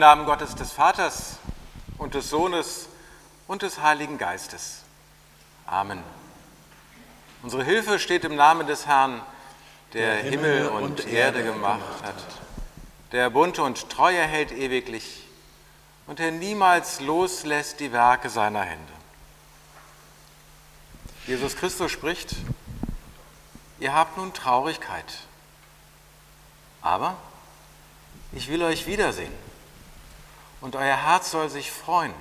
Namen Gottes des Vaters und des Sohnes und des Heiligen Geistes. Amen. Unsere Hilfe steht im Namen des Herrn, der, der Himmel, Himmel und, und Erde gemacht hat, der Bund und Treue hält ewiglich und der niemals loslässt die Werke seiner Hände. Jesus Christus spricht, ihr habt nun Traurigkeit, aber ich will euch wiedersehen und euer Herz soll sich freuen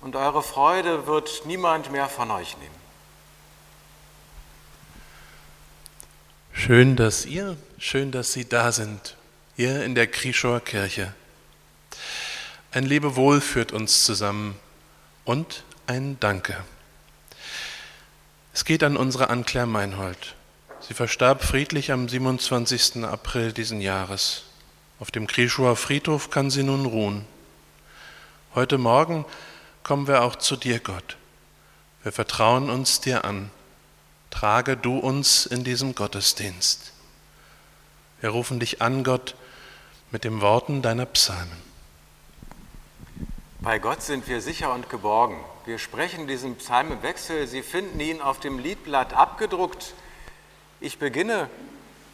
und eure Freude wird niemand mehr von euch nehmen. Schön, dass ihr, schön, dass Sie da sind, hier in der Krischower Kirche. Ein Lebewohl führt uns zusammen und ein Danke. Es geht an unsere Anclair Meinhold. Sie verstarb friedlich am 27. April diesen Jahres. Auf dem Krischower Friedhof kann sie nun ruhen. Heute Morgen kommen wir auch zu dir, Gott. Wir vertrauen uns dir an. Trage du uns in diesem Gottesdienst. Wir rufen dich an, Gott, mit den Worten deiner Psalmen. Bei Gott sind wir sicher und geborgen. Wir sprechen diesen Psalm im Wechsel. Sie finden ihn auf dem Liedblatt abgedruckt. Ich beginne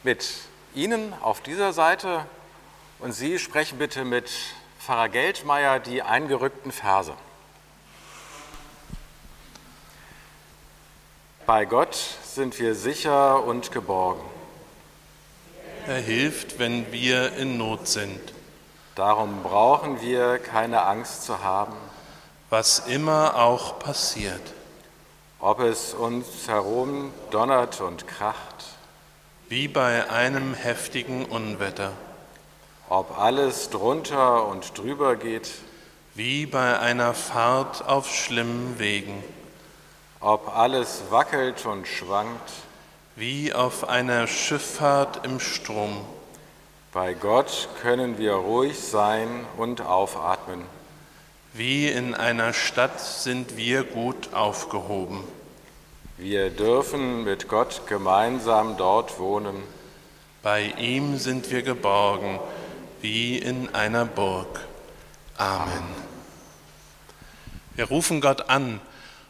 mit Ihnen auf dieser Seite und Sie sprechen bitte mit Pfarrer Geldmeier die eingerückten Verse. Bei Gott sind wir sicher und geborgen. Er hilft, wenn wir in Not sind. Darum brauchen wir keine Angst zu haben. Was immer auch passiert. Ob es uns herum donnert und kracht. Wie bei einem heftigen Unwetter ob alles drunter und drüber geht, wie bei einer Fahrt auf schlimmen Wegen, ob alles wackelt und schwankt, wie auf einer Schifffahrt im Strom. Bei Gott können wir ruhig sein und aufatmen. Wie in einer Stadt sind wir gut aufgehoben. Wir dürfen mit Gott gemeinsam dort wohnen. Bei ihm sind wir geborgen wie in einer Burg. Amen. Wir rufen Gott an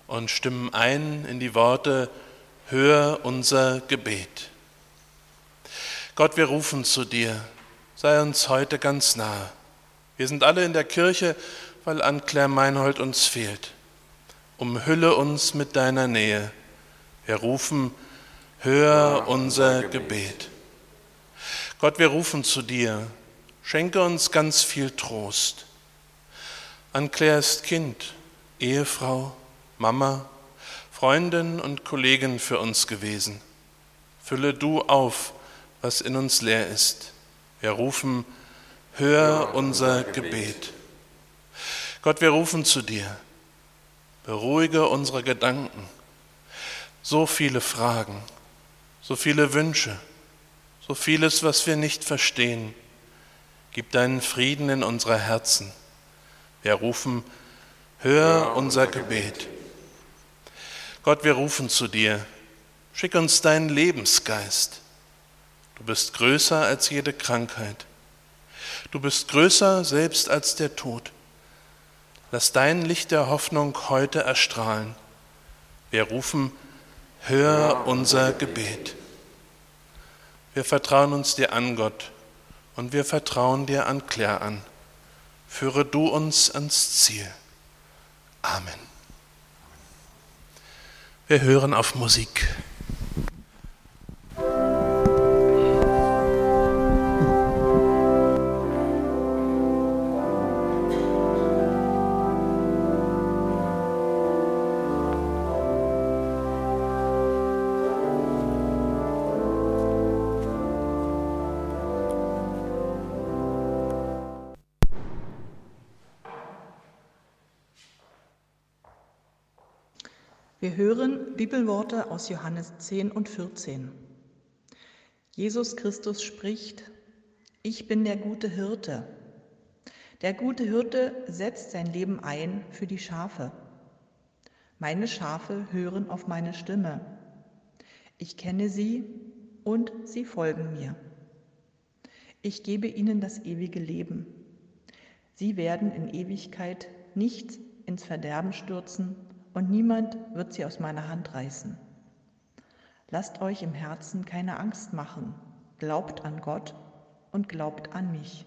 und stimmen ein in die Worte, hör unser Gebet. Gott, wir rufen zu dir, sei uns heute ganz nahe. Wir sind alle in der Kirche, weil Anclair Meinhold uns fehlt. Umhülle uns mit deiner Nähe. Wir rufen, hör unser Gebet. Gott, wir rufen zu dir, Schenke uns ganz viel Trost. Anclair ist Kind, Ehefrau, Mama, Freundin und Kollegin für uns gewesen. Fülle du auf, was in uns leer ist. Wir rufen, hör unser Gebet. Gott, wir rufen zu dir. Beruhige unsere Gedanken. So viele Fragen, so viele Wünsche, so vieles, was wir nicht verstehen. Gib deinen Frieden in unsere Herzen. Wir rufen, hör unser Gebet. Gott, wir rufen zu dir. Schick uns deinen Lebensgeist. Du bist größer als jede Krankheit. Du bist größer selbst als der Tod. Lass dein Licht der Hoffnung heute erstrahlen. Wir rufen, hör unser Gebet. Wir vertrauen uns dir an, Gott und wir vertrauen dir an Claire an. Führe du uns ans Ziel. Amen. Wir hören auf Musik. Bibelworte aus Johannes 10 und 14. Jesus Christus spricht, ich bin der gute Hirte. Der gute Hirte setzt sein Leben ein für die Schafe. Meine Schafe hören auf meine Stimme. Ich kenne sie und sie folgen mir. Ich gebe ihnen das ewige Leben. Sie werden in Ewigkeit nicht ins Verderben stürzen und niemand wird sie aus meiner Hand reißen. Lasst euch im Herzen keine Angst machen, glaubt an Gott und glaubt an mich.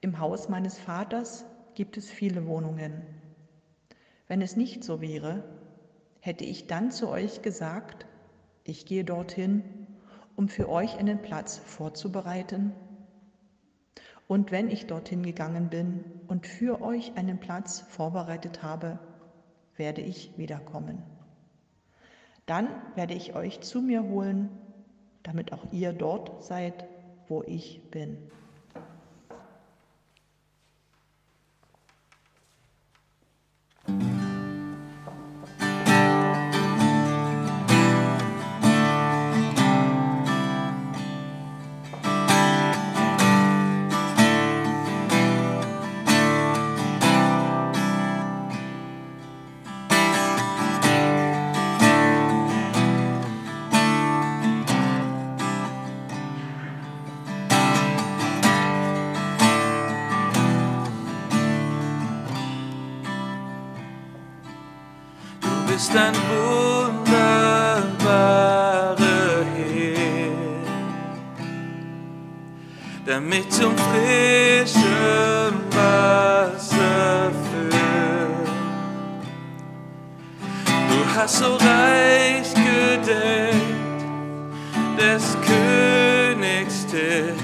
Im Haus meines Vaters gibt es viele Wohnungen. Wenn es nicht so wäre, hätte ich dann zu euch gesagt, ich gehe dorthin, um für euch einen Platz vorzubereiten? Und wenn ich dorthin gegangen bin und für euch einen Platz vorbereitet habe, werde ich wiederkommen. Dann werde ich euch zu mir holen, damit auch ihr dort seid, wo ich bin. Zum frischen Wasser führt. Du hast so reich gedeckt des Königs Tisch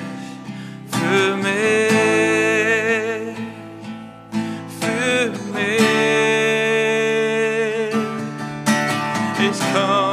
für mich, für mich. Ich komm,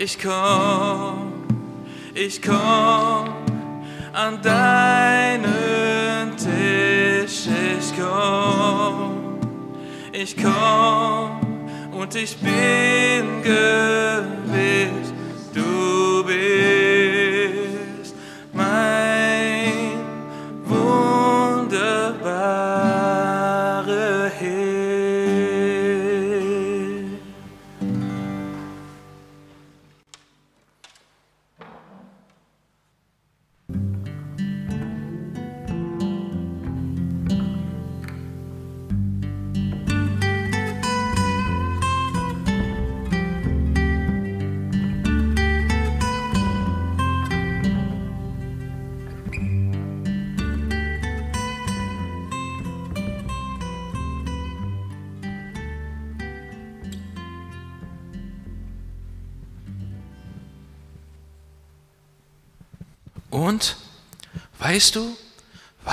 Ich komm, ich komm an deinen Tisch. Ich komm, ich komm und ich bin gewiss,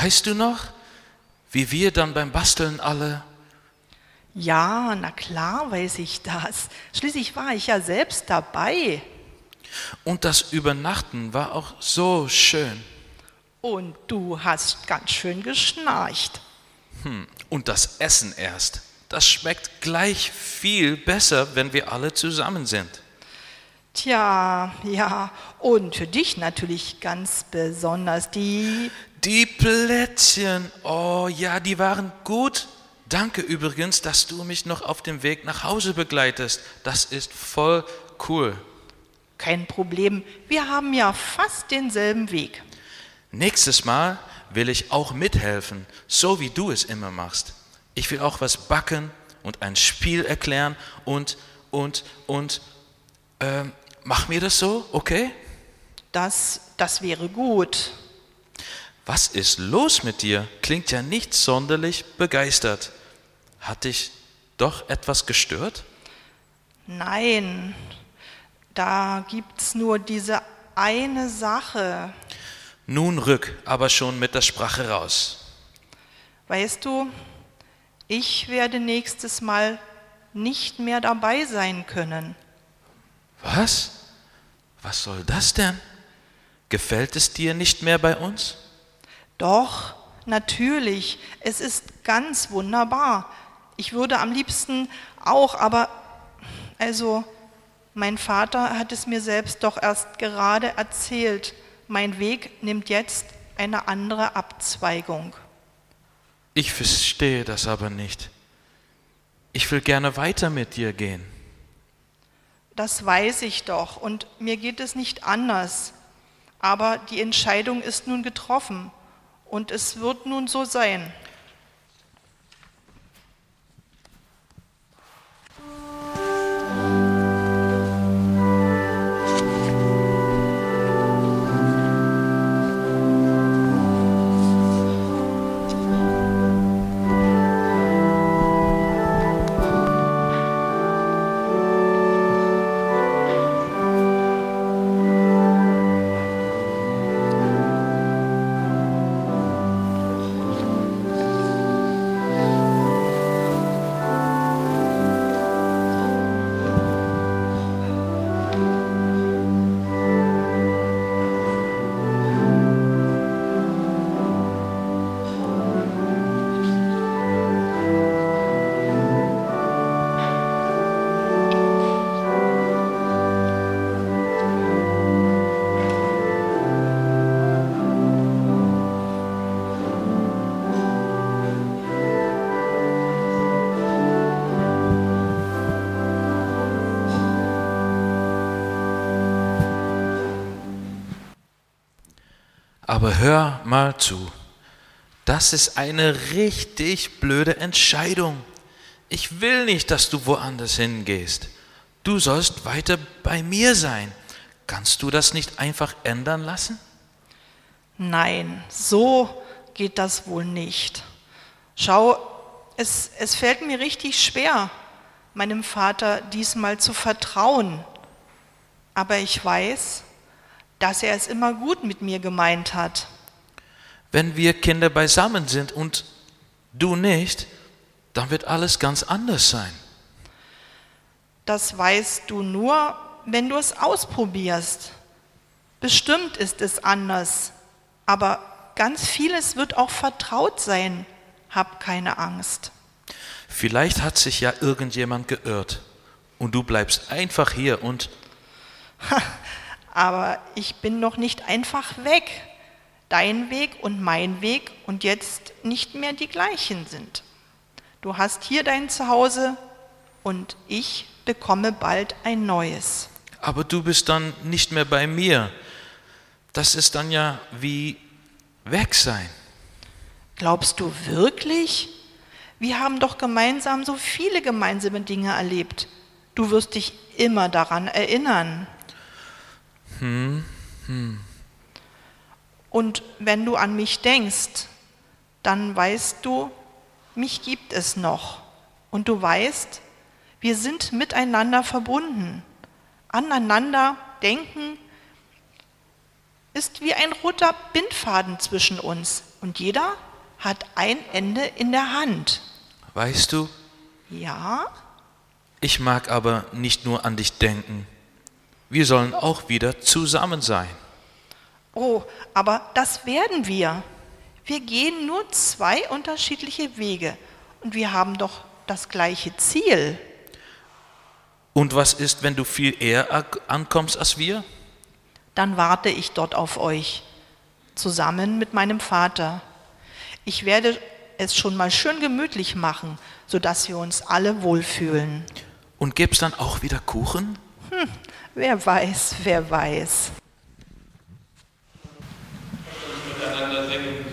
weißt du noch, wie wir dann beim Basteln alle, Ja, na klar weiß ich das. Schließlich war ich ja selbst dabei. und das Übernachten war auch so schön. Und du hast ganz schön geschnarcht. Und das Essen erst, das schmeckt gleich viel besser, wenn wir alle zusammen sind. Tja, ja, und für dich natürlich ganz besonders die. Die Plätzchen, oh ja, die waren gut. Danke übrigens, dass du mich noch auf dem Weg nach Hause begleitest. Das ist voll cool. Kein Problem, wir haben ja fast denselben Weg. Nächstes Mal will ich auch mithelfen, so wie du es immer machst. Ich will auch was backen und ein Spiel erklären und, und, und, ähm, mach mir das so, okay? Das, das wäre gut. Was ist los mit dir? Klingt ja nicht sonderlich begeistert. Hat dich doch etwas gestört? Nein, da gibt's nur diese eine Sache. Nun rück aber schon mit der Sprache raus. Weißt du, ich werde nächstes Mal nicht mehr dabei sein können. Was? Was soll das denn? Gefällt es dir nicht mehr bei uns? Doch, natürlich, es ist ganz wunderbar. Ich würde am liebsten auch, aber also, mein Vater hat es mir selbst doch erst gerade erzählt. Mein Weg nimmt jetzt eine andere Abzweigung. Ich verstehe das aber nicht. Ich will gerne weiter mit dir gehen. Das weiß ich doch und mir geht es nicht anders. Aber die Entscheidung ist nun getroffen und es wird nun so sein. Aber hör mal zu. Das ist eine richtig blöde Entscheidung. Ich will nicht, dass du woanders hingehst. Du sollst weiter bei mir sein. Kannst du das nicht einfach ändern lassen? Nein, so geht das wohl nicht. Schau, es, es fällt mir richtig schwer, meinem Vater diesmal zu vertrauen. Aber ich weiß, dass er es immer gut mit mir gemeint hat. Wenn wir Kinder beisammen sind und du nicht, dann wird alles ganz anders sein. Das weißt du nur, wenn du es ausprobierst. Bestimmt ist es anders, aber ganz vieles wird auch vertraut sein. Hab keine Angst. Vielleicht hat sich ja irgendjemand geirrt und du bleibst einfach hier und Aber ich bin noch nicht einfach weg. Dein Weg und mein Weg und jetzt nicht mehr die gleichen sind. Du hast hier dein Zuhause und ich bekomme bald ein neues. aber du bist dann nicht mehr bei mir. Das ist dann ja wie weg sein. Glaubst du wirklich? Wir haben doch gemeinsam so viele gemeinsame Dinge erlebt. Du wirst dich immer daran erinnern. Und wenn du an mich denkst, dann weißt du, mich gibt es noch. Und du weißt, wir sind miteinander verbunden. Aneinander denken ist wie ein roter Bindfaden zwischen uns. Und jeder hat ein Ende in der Hand. Weißt du, Ja? ich mag aber nicht nur an dich denken. Wir sollen auch wieder zusammen sein. Oh, aber das werden wir. Wir gehen nur zwei unterschiedliche Wege und wir haben doch das gleiche Ziel. Und was ist, wenn du viel eher ankommst als wir? Dann warte ich dort auf euch, zusammen mit meinem Vater. Ich werde es schon mal schön gemütlich machen, sodass wir uns alle wohlfühlen. Und gibt's dann auch wieder Kuchen? Wer weiß, wer weiß. Miteinander singen,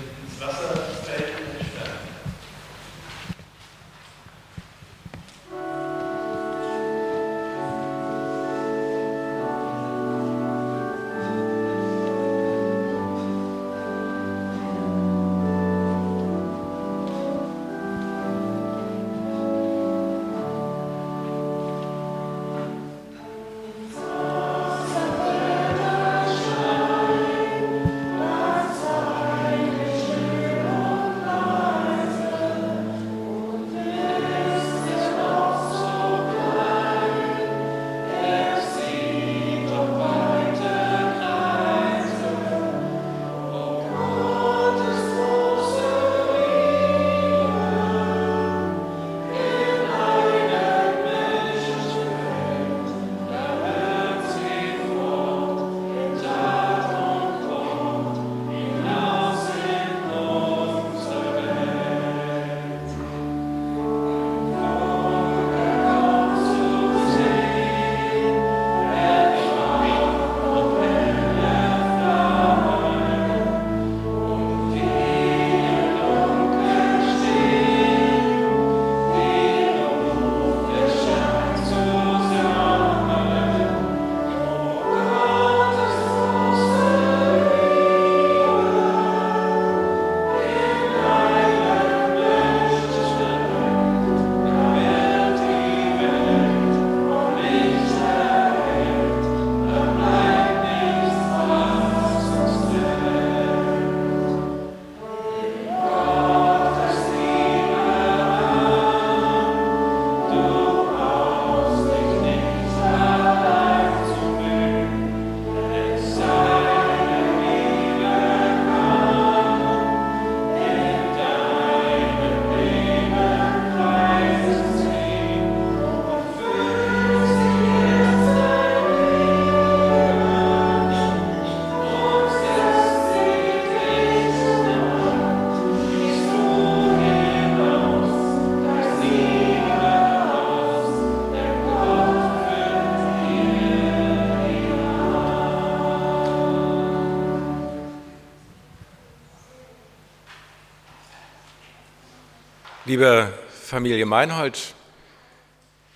Liebe Familie Meinhold,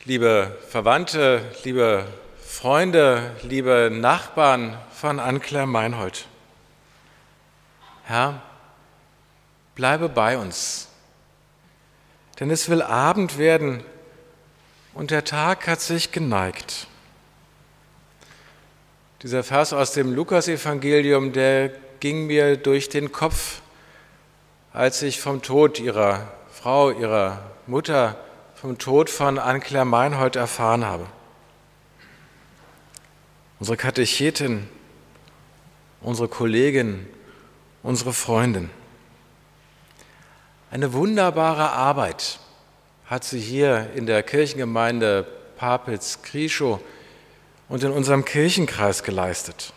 liebe Verwandte, liebe Freunde, liebe Nachbarn von Ankler Meinhold. Herr, bleibe bei uns, denn es will Abend werden und der Tag hat sich geneigt. Dieser Vers aus dem Lukasevangelium, der ging mir durch den Kopf, als ich vom Tod ihrer Frau, ihrer Mutter, vom Tod von Anne-Claire Meinhold erfahren habe. Unsere Katechetin, unsere Kollegin, unsere Freundin. Eine wunderbare Arbeit hat sie hier in der Kirchengemeinde Papitz, Krischow und in unserem Kirchenkreis geleistet.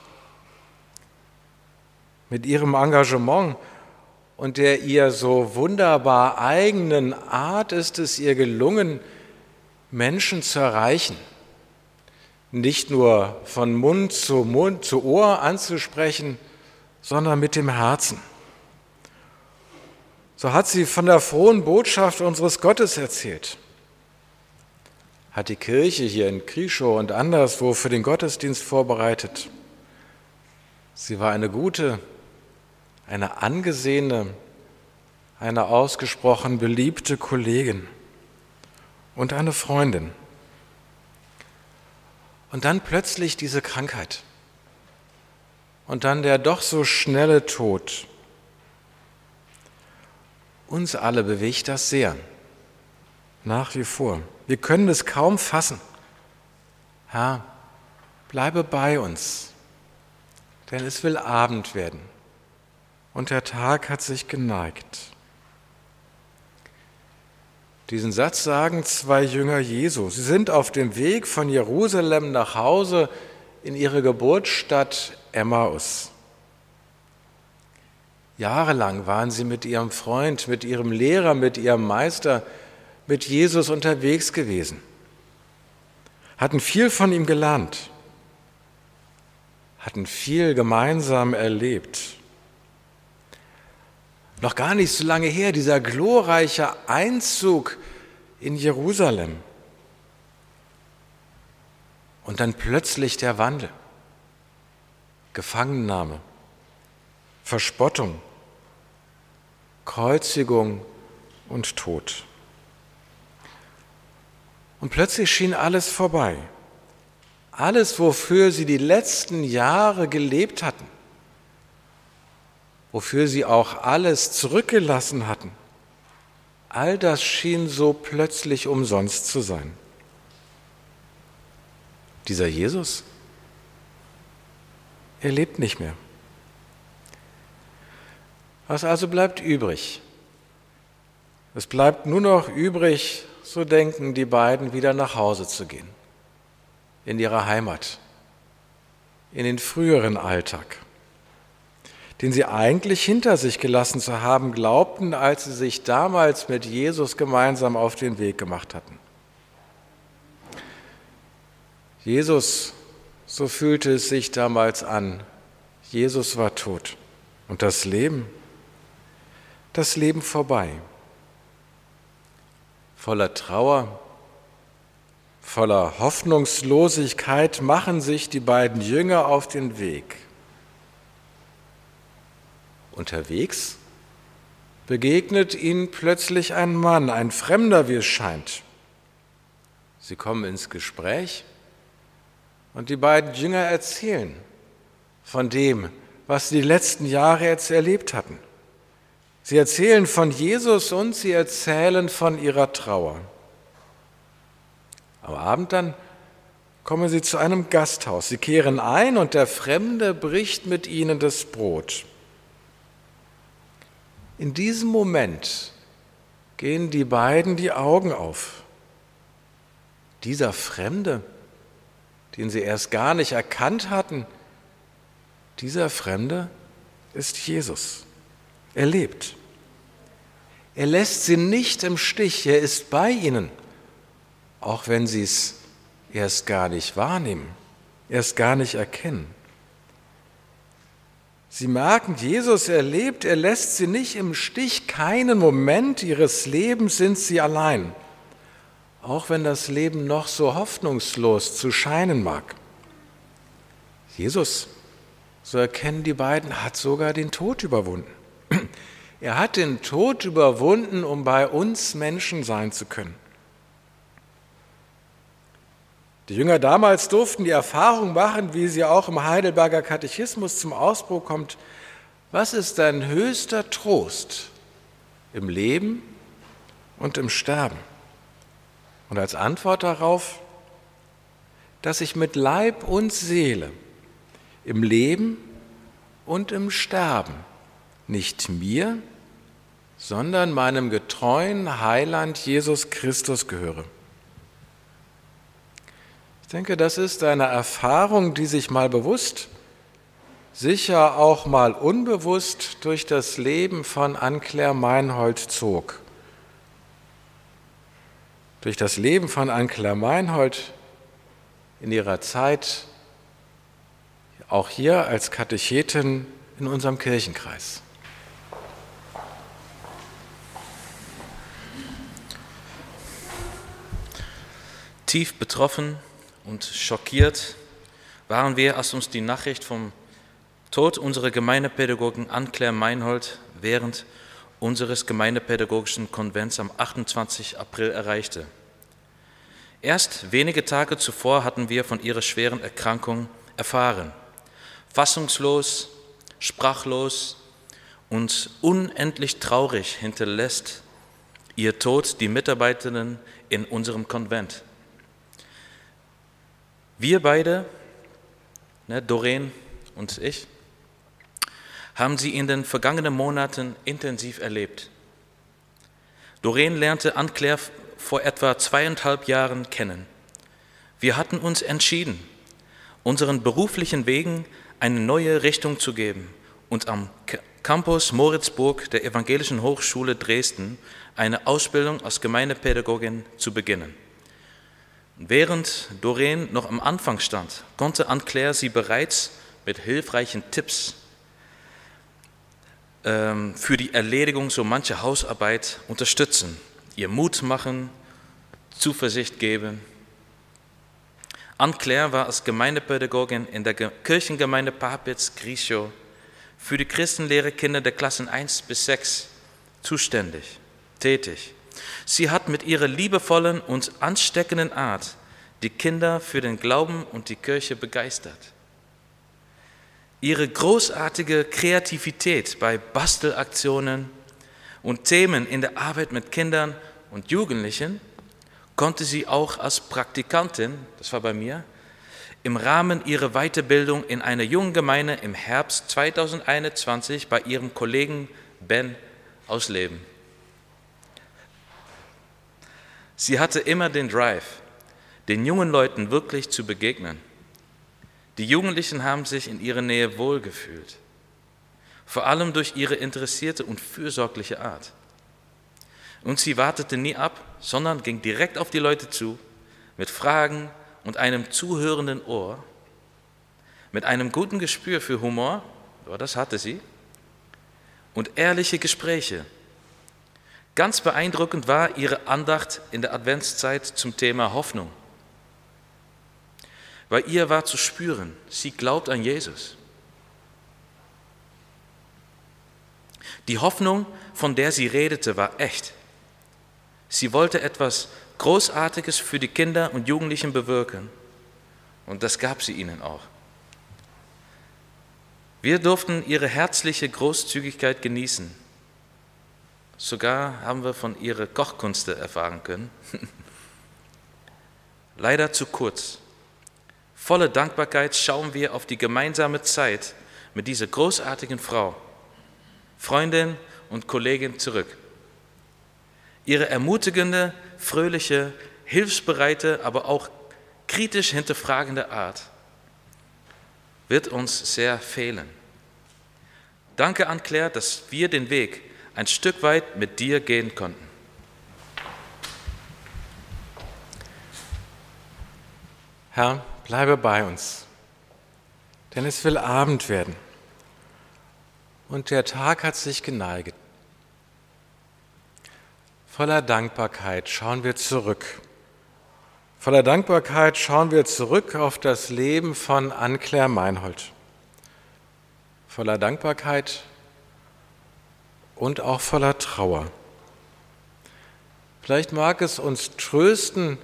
Mit ihrem Engagement und der ihr so wunderbar eigenen Art ist es ihr gelungen, Menschen zu erreichen. Nicht nur von Mund zu Mund zu Ohr anzusprechen, sondern mit dem Herzen. So hat sie von der frohen Botschaft unseres Gottes erzählt. Hat die Kirche hier in Krischow und anderswo für den Gottesdienst vorbereitet. Sie war eine gute, eine angesehene, eine ausgesprochen beliebte Kollegin und eine Freundin. Und dann plötzlich diese Krankheit. Und dann der doch so schnelle Tod. Uns alle bewegt das sehr, nach wie vor. Wir können es kaum fassen. Herr, bleibe bei uns, denn es will Abend werden und der Tag hat sich geneigt. Diesen Satz sagen zwei Jünger Jesu. Sie sind auf dem Weg von Jerusalem nach Hause in ihre Geburtsstadt Emmaus. Jahrelang waren sie mit ihrem Freund, mit ihrem Lehrer, mit ihrem Meister, mit Jesus unterwegs gewesen, hatten viel von ihm gelernt, hatten viel gemeinsam erlebt. Noch gar nicht so lange her, dieser glorreiche Einzug in Jerusalem. Und dann plötzlich der Wandel, Gefangennahme, Verspottung, Kreuzigung und Tod. Und plötzlich schien alles vorbei. Alles, wofür sie die letzten Jahre gelebt hatten, wofür sie auch alles zurückgelassen hatten, all das schien so plötzlich umsonst zu sein. Dieser Jesus, er lebt nicht mehr. Was also bleibt übrig? Es bleibt nur noch übrig, so denken die beiden, wieder nach Hause zu gehen, in ihre Heimat, in den früheren Alltag, den sie eigentlich hinter sich gelassen zu haben glaubten, als sie sich damals mit Jesus gemeinsam auf den Weg gemacht hatten. Jesus, so fühlte es sich damals an, Jesus war tot und das Leben das Leben vorbei. Voller Trauer, voller Hoffnungslosigkeit machen sich die beiden Jünger auf den Weg. Unterwegs begegnet ihnen plötzlich ein Mann, ein Fremder, wie es scheint. Sie kommen ins Gespräch und die beiden Jünger erzählen von dem, was sie die letzten Jahre jetzt erlebt hatten. Sie erzählen von Jesus und sie erzählen von ihrer Trauer. Am Abend dann kommen sie zu einem Gasthaus. Sie kehren ein und der Fremde bricht mit ihnen das Brot. In diesem Moment gehen die beiden die Augen auf. Dieser Fremde, den sie erst gar nicht erkannt hatten, dieser Fremde ist Jesus. Er lebt. Er lässt sie nicht im Stich, er ist bei ihnen, auch wenn sie es erst gar nicht wahrnehmen, erst gar nicht erkennen. Sie merken, Jesus erlebt, er lässt sie nicht im Stich, keinen Moment ihres Lebens sind sie allein, auch wenn das Leben noch so hoffnungslos zu scheinen mag. Jesus, so erkennen die beiden, hat sogar den Tod überwunden. Er hat den Tod überwunden, um bei uns Menschen sein zu können. Die Jünger damals durften die Erfahrung machen, wie sie auch im Heidelberger Katechismus zum Ausbruch kommt, was ist dein höchster Trost im Leben und im Sterben? Und als Antwort darauf, dass ich mit Leib und Seele im Leben und im Sterben nicht mir, sondern meinem getreuen Heiland Jesus Christus gehöre. Ich denke, das ist eine Erfahrung, die sich mal bewusst, sicher auch mal unbewusst durch das Leben von Anne-Claire Meinhold zog. Durch das Leben von Anne-Claire Meinhold in ihrer Zeit, auch hier als Katechetin in unserem Kirchenkreis. Tief betroffen und schockiert waren wir, als uns die Nachricht vom Tod unserer Gemeindepädagogin Anne-Claire Meinhold während unseres gemeindepädagogischen Konvents am 28. April erreichte. Erst wenige Tage zuvor hatten wir von ihrer schweren Erkrankung erfahren. Fassungslos, sprachlos und unendlich traurig hinterlässt ihr Tod die Mitarbeiterinnen in unserem Konvent. Wir beide, ne, Doreen und ich, haben sie in den vergangenen Monaten intensiv erlebt. Doreen lernte Anne-Claire vor etwa zweieinhalb Jahren kennen. Wir hatten uns entschieden, unseren beruflichen Wegen eine neue Richtung zu geben und am Campus Moritzburg der Evangelischen Hochschule Dresden eine Ausbildung als Gemeindepädagogin zu beginnen. Während Doreen noch am Anfang stand, konnte Anne-Claire sie bereits mit hilfreichen Tipps ähm, für die Erledigung so mancher Hausarbeit unterstützen ihr Mut machen, Zuversicht geben. Anne-Claire war als Gemeindepädagogin in der Kirchengemeinde Papitz Grischow für die Christenlehre Kinder der Klassen 1 bis 6 zuständig, tätig. Sie hat mit ihrer liebevollen und ansteckenden Art die Kinder für den Glauben und die Kirche begeistert. Ihre großartige Kreativität bei Bastelaktionen und Themen in der Arbeit mit Kindern und Jugendlichen konnte sie auch als Praktikantin, das war bei mir, im Rahmen ihrer Weiterbildung in einer jungen Gemeinde im Herbst 2021 bei ihrem Kollegen Ben ausleben. Sie hatte immer den Drive, den jungen Leuten wirklich zu begegnen. Die Jugendlichen haben sich in ihrer Nähe wohlgefühlt, vor allem durch ihre interessierte und fürsorgliche Art. Und sie wartete nie ab, sondern ging direkt auf die Leute zu, mit Fragen und einem zuhörenden Ohr, mit einem guten Gespür für Humor, das hatte sie, und ehrliche Gespräche. Ganz beeindruckend war ihre Andacht in der Adventszeit zum Thema Hoffnung. Bei ihr war zu spüren, sie glaubt an Jesus. Die Hoffnung, von der sie redete, war echt. Sie wollte etwas Großartiges für die Kinder und Jugendlichen bewirken. Und das gab sie ihnen auch. Wir durften ihre herzliche Großzügigkeit genießen. Sogar haben wir von ihrer Kochkunste erfahren können. Leider zu kurz. Voller Dankbarkeit schauen wir auf die gemeinsame Zeit mit dieser großartigen Frau, Freundin und Kollegin zurück. Ihre ermutigende, fröhliche, hilfsbereite, aber auch kritisch hinterfragende Art wird uns sehr fehlen. Danke an Claire, dass wir den Weg ein Stück weit mit dir gehen konnten. Herr, bleibe bei uns, denn es will Abend werden und der Tag hat sich geneigt. Voller Dankbarkeit schauen wir zurück. Voller Dankbarkeit schauen wir zurück auf das Leben von Anne-Claire Meinhold. Voller Dankbarkeit und auch voller Trauer. Vielleicht mag es uns trösten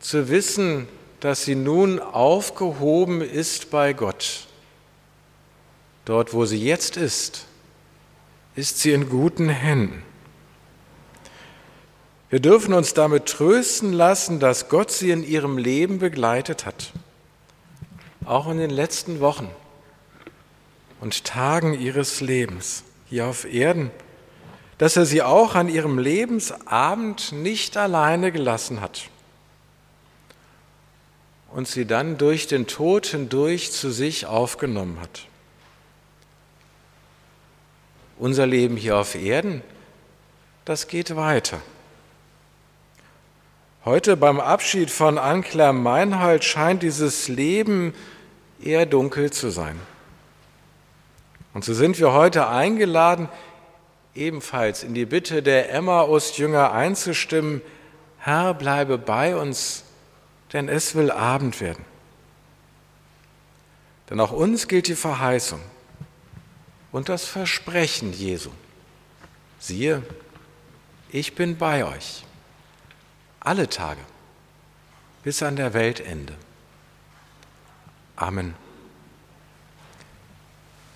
zu wissen, dass sie nun aufgehoben ist bei Gott. Dort, wo sie jetzt ist, ist sie in guten Händen. Wir dürfen uns damit trösten lassen, dass Gott sie in ihrem Leben begleitet hat, auch in den letzten Wochen und Tagen ihres Lebens hier auf Erden, dass er sie auch an ihrem Lebensabend nicht alleine gelassen hat. und sie dann durch den Tod hindurch zu sich aufgenommen hat. Unser Leben hier auf Erden, das geht weiter. Heute beim Abschied von Ankler Meinhold scheint dieses Leben eher dunkel zu sein. Und so sind wir heute eingeladen, ebenfalls in die Bitte der Emmaus-Jünger einzustimmen, Herr, bleibe bei uns, denn es will Abend werden. Denn auch uns gilt die Verheißung und das Versprechen Jesu. Siehe, ich bin bei euch alle Tage bis an der Weltende. Amen.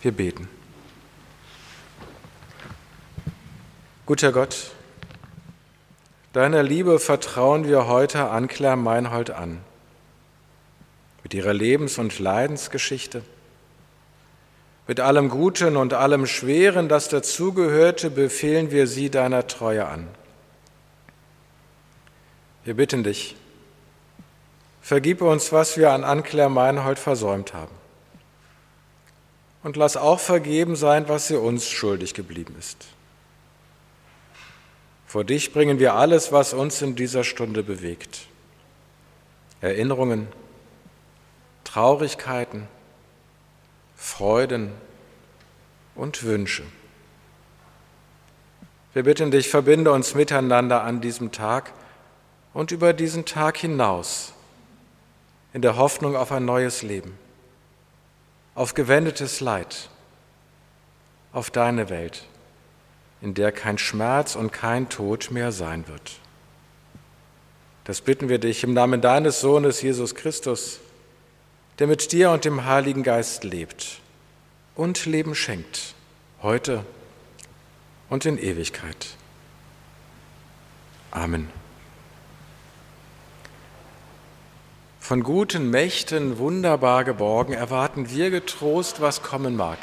Wir beten. Guter Gott, deiner Liebe vertrauen wir heute Anklar Meinhold an. Mit ihrer Lebens- und Leidensgeschichte, mit allem Guten und allem Schweren, das dazugehörte, befehlen wir sie deiner Treue an. Wir bitten dich, vergib uns, was wir an Anklar Meinhold versäumt haben und lass auch vergeben sein, was sie uns schuldig geblieben ist. Vor dich bringen wir alles, was uns in dieser Stunde bewegt. Erinnerungen, Traurigkeiten, Freuden und Wünsche. Wir bitten dich, verbinde uns miteinander an diesem Tag und über diesen Tag hinaus in der Hoffnung auf ein neues Leben auf gewendetes Leid, auf deine Welt, in der kein Schmerz und kein Tod mehr sein wird. Das bitten wir dich im Namen deines Sohnes Jesus Christus, der mit dir und dem Heiligen Geist lebt und Leben schenkt, heute und in Ewigkeit. Amen. Von guten Mächten wunderbar geborgen erwarten wir getrost, was kommen mag.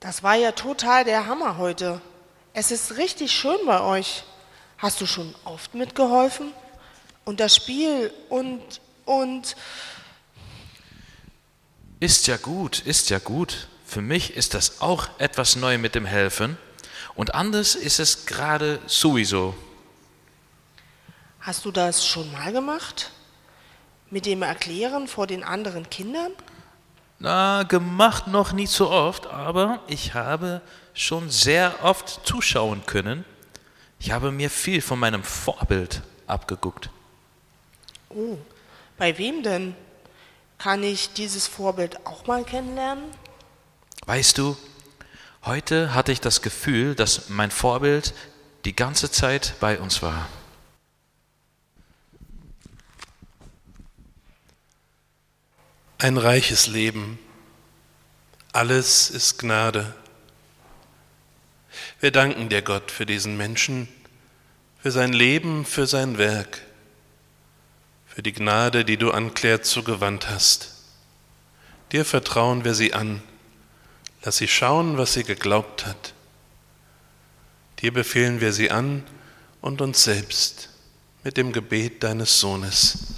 Das war ja total der Hammer heute. Es ist richtig schön bei euch. Hast du schon oft mitgeholfen? Und das Spiel und, und, Ist ja gut, ist ja gut. Für mich ist das auch etwas neu mit dem Helfen. Und anders ist es gerade sowieso. hast du das schon mal gemacht? Mit dem Erklären vor den anderen Kindern? Na, gemacht noch nicht so oft, aber ich habe schon sehr oft zuschauen können. Ich habe mir viel von meinem Vorbild abgeguckt. Oh, bei wem denn? Kann ich dieses Vorbild auch mal kennenlernen? Weißt du, heute hatte ich das Gefühl, dass mein Vorbild die ganze Zeit bei uns war. Ein reiches Leben. Alles ist Gnade. Wir danken dir, Gott, für diesen Menschen, für sein Leben, für sein Werk, für die Gnade, die du an Claire zugewandt hast. Dir vertrauen wir sie an. Lass sie schauen, was sie geglaubt hat. Dir befehlen wir sie an und uns selbst mit dem Gebet deines Sohnes.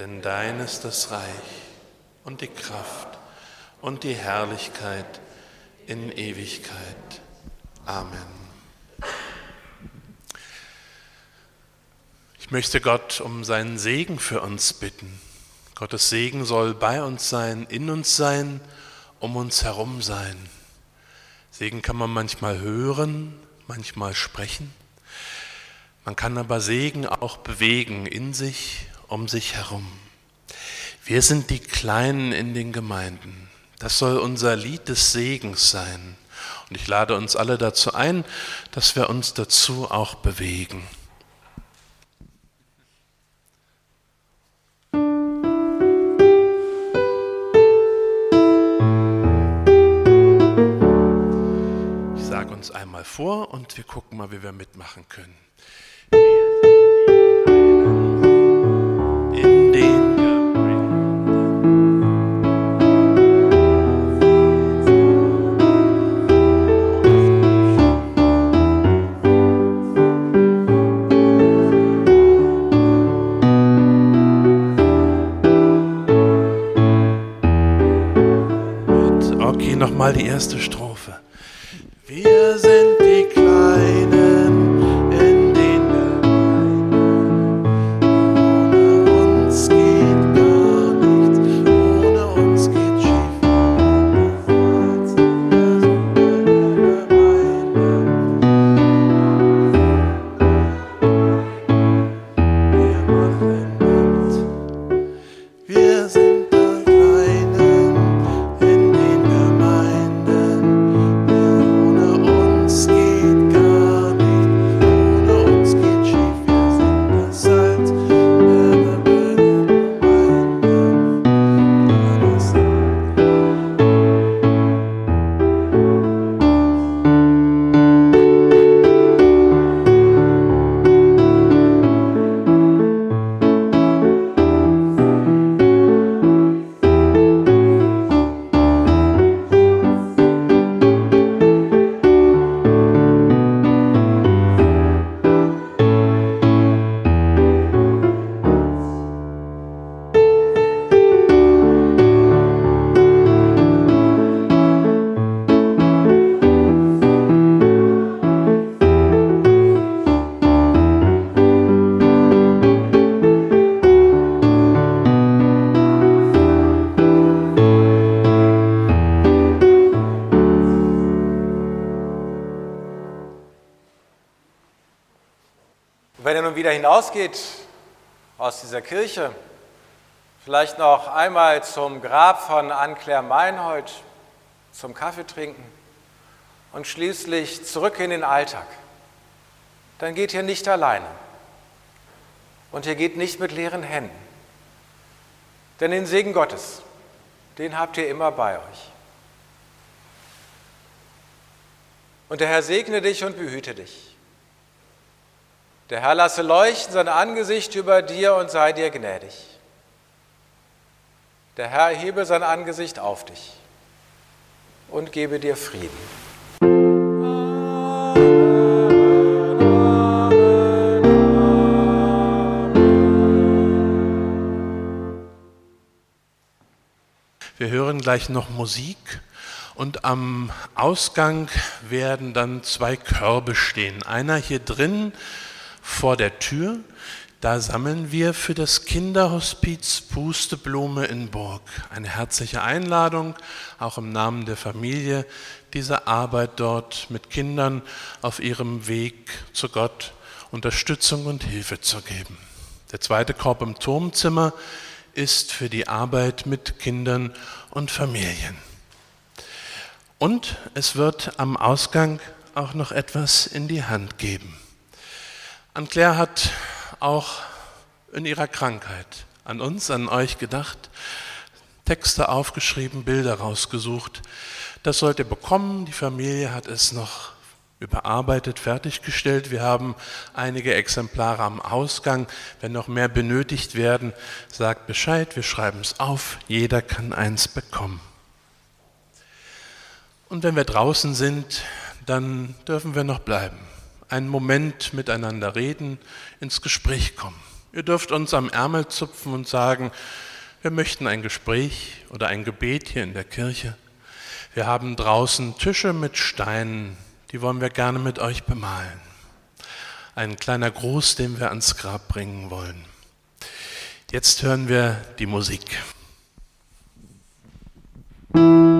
Denn dein ist das Reich und die Kraft und die Herrlichkeit in Ewigkeit. Amen. Ich möchte Gott um seinen Segen für uns bitten. Gottes Segen soll bei uns sein, in uns sein, um uns herum sein. Segen kann man manchmal hören, manchmal sprechen. Man kann aber Segen auch bewegen in sich, um sich herum. Wir sind die Kleinen in den Gemeinden. Das soll unser Lied des Segens sein. Und ich lade uns alle dazu ein, dass wir uns dazu auch bewegen. Ich sage uns einmal vor und wir gucken mal, wie wir mitmachen können. Nochmal die erste Strophe. Hinausgeht aus dieser Kirche, vielleicht noch einmal zum Grab von Anne-Claire Meinhold zum Kaffee trinken, und schließlich zurück in den Alltag, dann geht ihr nicht alleine. Und ihr geht nicht mit leeren Händen. Denn den Segen Gottes, den habt ihr immer bei euch. Und der Herr segne dich und behüte dich. Der Herr lasse leuchten sein Angesicht über dir und sei dir gnädig. Der Herr hebe sein Angesicht auf dich und gebe dir Frieden. Wir hören gleich noch Musik und am Ausgang werden dann zwei Körbe stehen. Einer hier drin vor der Tür, da sammeln wir für das Kinderhospiz Pusteblume in Burg. Eine herzliche Einladung, auch im Namen der Familie, diese Arbeit dort mit Kindern auf ihrem Weg zu Gott Unterstützung und Hilfe zu geben. Der zweite Korb im Turmzimmer ist für die Arbeit mit Kindern und Familien. Und es wird am Ausgang auch noch etwas in die Hand geben. Anne-Claire hat auch in ihrer Krankheit an uns, an euch gedacht, Texte aufgeschrieben, Bilder rausgesucht. Das sollt ihr bekommen. Die Familie hat es noch überarbeitet, fertiggestellt. Wir haben einige Exemplare am Ausgang. Wenn noch mehr benötigt werden, sagt Bescheid, wir schreiben es auf. Jeder kann eins bekommen. Und wenn wir draußen sind, dann dürfen wir noch bleiben. Einen Moment miteinander reden, ins Gespräch kommen. Ihr dürft uns am Ärmel zupfen und sagen, wir möchten ein Gespräch oder ein Gebet hier in der Kirche. Wir haben draußen Tische mit Steinen, die wollen wir gerne mit euch bemalen. Ein kleiner Gruß, den wir ans Grab bringen wollen. Jetzt hören wir die Musik. Danke.